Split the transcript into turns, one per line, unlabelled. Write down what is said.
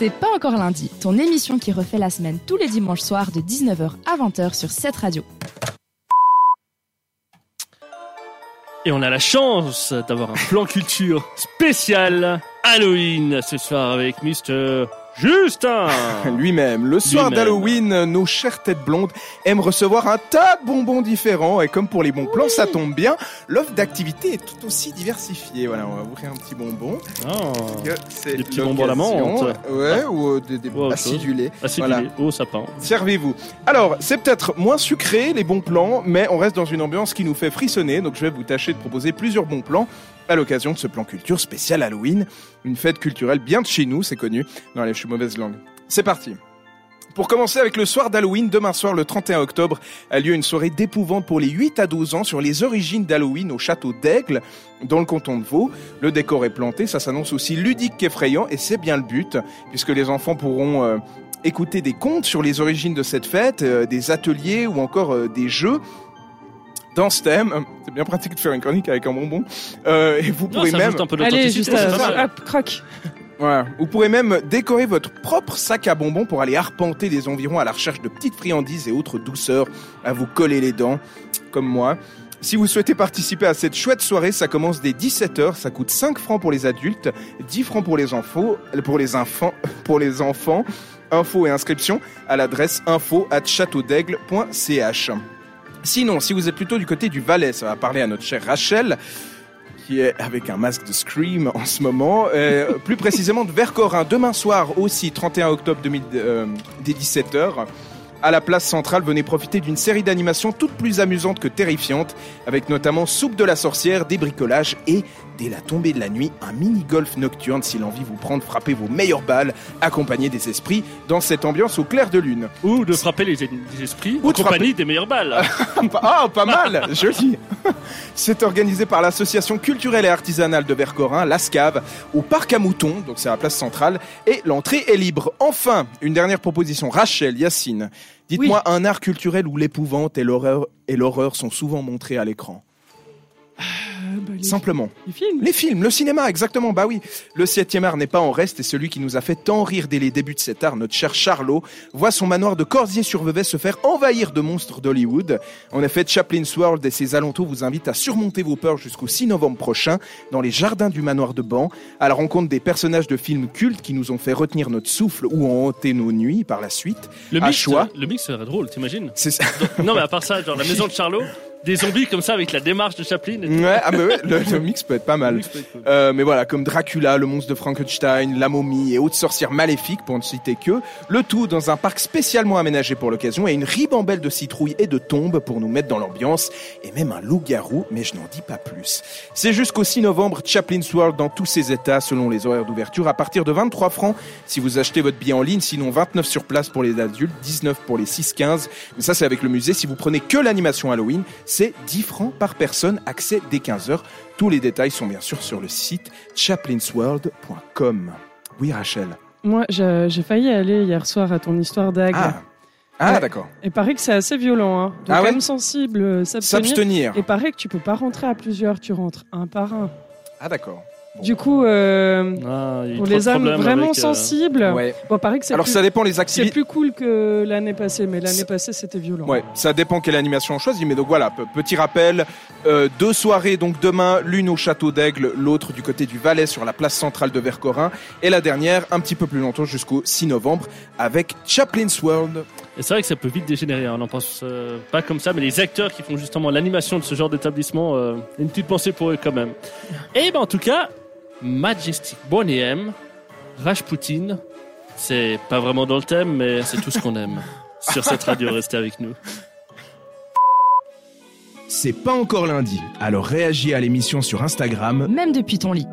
C'est pas encore lundi, ton émission qui refait la semaine tous les dimanches soirs de 19h à 20h sur cette radio.
Et on a la chance d'avoir un plan culture spécial Halloween ce soir avec Mr. Justin
Lui-même. Le soir d'Halloween, nos chères têtes blondes aiment recevoir un tas de bonbons différents. Et comme pour les bons plans, ça tombe bien, l'offre d'activité est tout aussi diversifiée. Voilà, on va ouvrir un petit bonbon.
Oh,
C'est
Des petits bonbons à la menthe.
Ouais, ou euh, des, des
autre
acidulés.
acidulé,
Voilà.
au sapin.
Servez-vous. Alors, c'est peut-être moins sucré, les bons plans, mais on reste dans une ambiance qui nous fait frissonner. Donc, je vais vous tâcher de proposer plusieurs bons plans à l'occasion de ce plan culture spécial Halloween. Une fête culturelle bien de chez nous, c'est connu. Non, allez, je suis mauvaise langue. C'est parti. Pour commencer avec le soir d'Halloween, demain soir, le 31 octobre, a lieu une soirée d'épouvante pour les 8 à 12 ans sur les origines d'Halloween au château d'Aigle, dans le canton de Vaud. Le décor est planté, ça s'annonce aussi ludique qu'effrayant, et c'est bien le but, puisque les enfants pourront euh, écouter des contes sur les origines de cette fête, euh, des ateliers ou encore euh, des jeux. Dans ce thème, c'est bien pratique de faire une chronique avec un bonbon. Euh, et vous
Non,
pourrez
ça
même,
ajoute un peu
Allez, juste
c'est
euh, hop, croque.
Voilà. Vous pourrez même décorer votre propre sac à bonbons pour aller arpenter les environs à la recherche de petites friandises et autres douceurs à vous coller les dents, comme moi. Si vous souhaitez participer à cette chouette soirée, ça commence dès 17h, ça coûte 5 francs pour les adultes, 10 francs pour les enfants, pour les enfants, pour les enfants. Infos et inscriptions à l'adresse info at châteaudaigle.ch. Sinon, si vous êtes plutôt du côté du Valais, ça va parler à notre chère Rachel, qui est avec un masque de Scream en ce moment. Euh, plus précisément de Vercorin, demain soir aussi, 31 octobre 2000, euh, dès 17h. À la place centrale, venez profiter d'une série d'animations toutes plus amusantes que terrifiantes, avec notamment Soupe de la sorcière, des bricolages et, dès la tombée de la nuit, un mini-golf nocturne si l'envie vous prend de frapper vos meilleures balles, accompagné des esprits, dans cette ambiance au clair de lune.
Ou de frapper les, les esprits
Ou
en
de
compagnie des meilleures balles.
Ah, pas mal, joli. C'est organisé par l'association culturelle et artisanale de Vercorin, l'ASCAV, au parc à moutons, donc c'est à la place centrale, et l'entrée est libre. Enfin, une dernière proposition. Rachel, Yacine, dites-moi un art culturel où l'épouvante et l'horreur et l'horreur sont souvent montrés à l'écran. Simplement.
Les films
Les films, le cinéma, exactement, bah oui. Le septième art n'est pas en reste et celui qui nous a fait tant rire dès les débuts de cet art, notre cher Charlot, voit son manoir de Corsier-sur-Vevey se faire envahir de monstres d'Hollywood. En effet, Chaplin's World et ses alentours vous invitent à surmonter vos peurs jusqu'au 6 novembre prochain dans les jardins du manoir de Ban, à la rencontre des personnages de films cultes qui nous ont fait retenir notre souffle ou ont hanté nos nuits par la suite.
Le
À
mix,
choix.
le mix serait drôle, t'imagines?
C'est ça.
Non, mais à part ça, genre la maison de Charlot, des zombies comme ça avec la démarche de Chaplin. Et tout.
Ouais, ah bah ouais, le, le mix peut être pas mal.
être cool.
Euh, mais voilà, comme Dracula, le monstre de Frankenstein, la momie et autres sorcières maléfiques, pour ne citer que, le tout dans un parc spécialement aménagé pour l'occasion et une ribambelle de citrouilles et de tombes pour nous mettre dans l'ambiance, et même un loup-garou, mais je n'en dis pas plus. C'est jusqu'au 6 novembre, Chaplin's World dans tous ses états, selon les horaires d'ouverture, à partir de 23 francs si vous achetez votre billet en ligne, sinon 29 sur place pour les adultes, 19 pour les 6-15. Mais ça, c'est avec le musée. Si vous prenez que l'animation Halloween, c'est 10 francs par personne, accès dès 15h. Tous les détails sont bien sûr sur le site chaplinsworld.com. Oui, Rachel.
Moi, j'ai failli aller hier soir à ton histoire d'Ag.
Ah, ah
Ouais.
d'accord.
Et paraît que c'est assez violent. Hein. Donc,
Ah ouais
sensible, euh, s'abstenir.
S'abstenir.
Et paraît que tu peux pas rentrer à plusieurs, tu rentres un par un.
Ah d'accord.
Du coup, euh,
Ah,
pour les âmes vraiment
avec, euh,
sensibles,
Ouais.
bon, paraît que c'est
Alors
plus,
ça dépend les
c'est
activités.
plus cool que l'année passée, mais l'année
C'est-
passée c'était violent.
Ouais, ça dépend quelle animation on choisit, mais donc voilà, pe- petit rappel, euh, deux soirées, donc demain, l'une au château d'Aigle, l'autre du côté du Valais sur la place centrale de Vercorin, et la dernière un petit peu plus longtemps jusqu'au 6 novembre avec Chaplin's World.
Et c'est vrai que ça peut vite dégénérer, hein, on n'en pense euh, pas comme ça, mais les acteurs qui font justement l'animation de ce genre d'établissement, euh, une petite pensée pour eux quand même. Et ben en tout cas, Majestic Boney M, Rajputin, c'est pas vraiment dans le thème, mais c'est tout ce qu'on aime. Sur cette radio, restez avec nous.
C'est pas encore lundi, alors réagis à l'émission sur Instagram
Même depuis ton lit.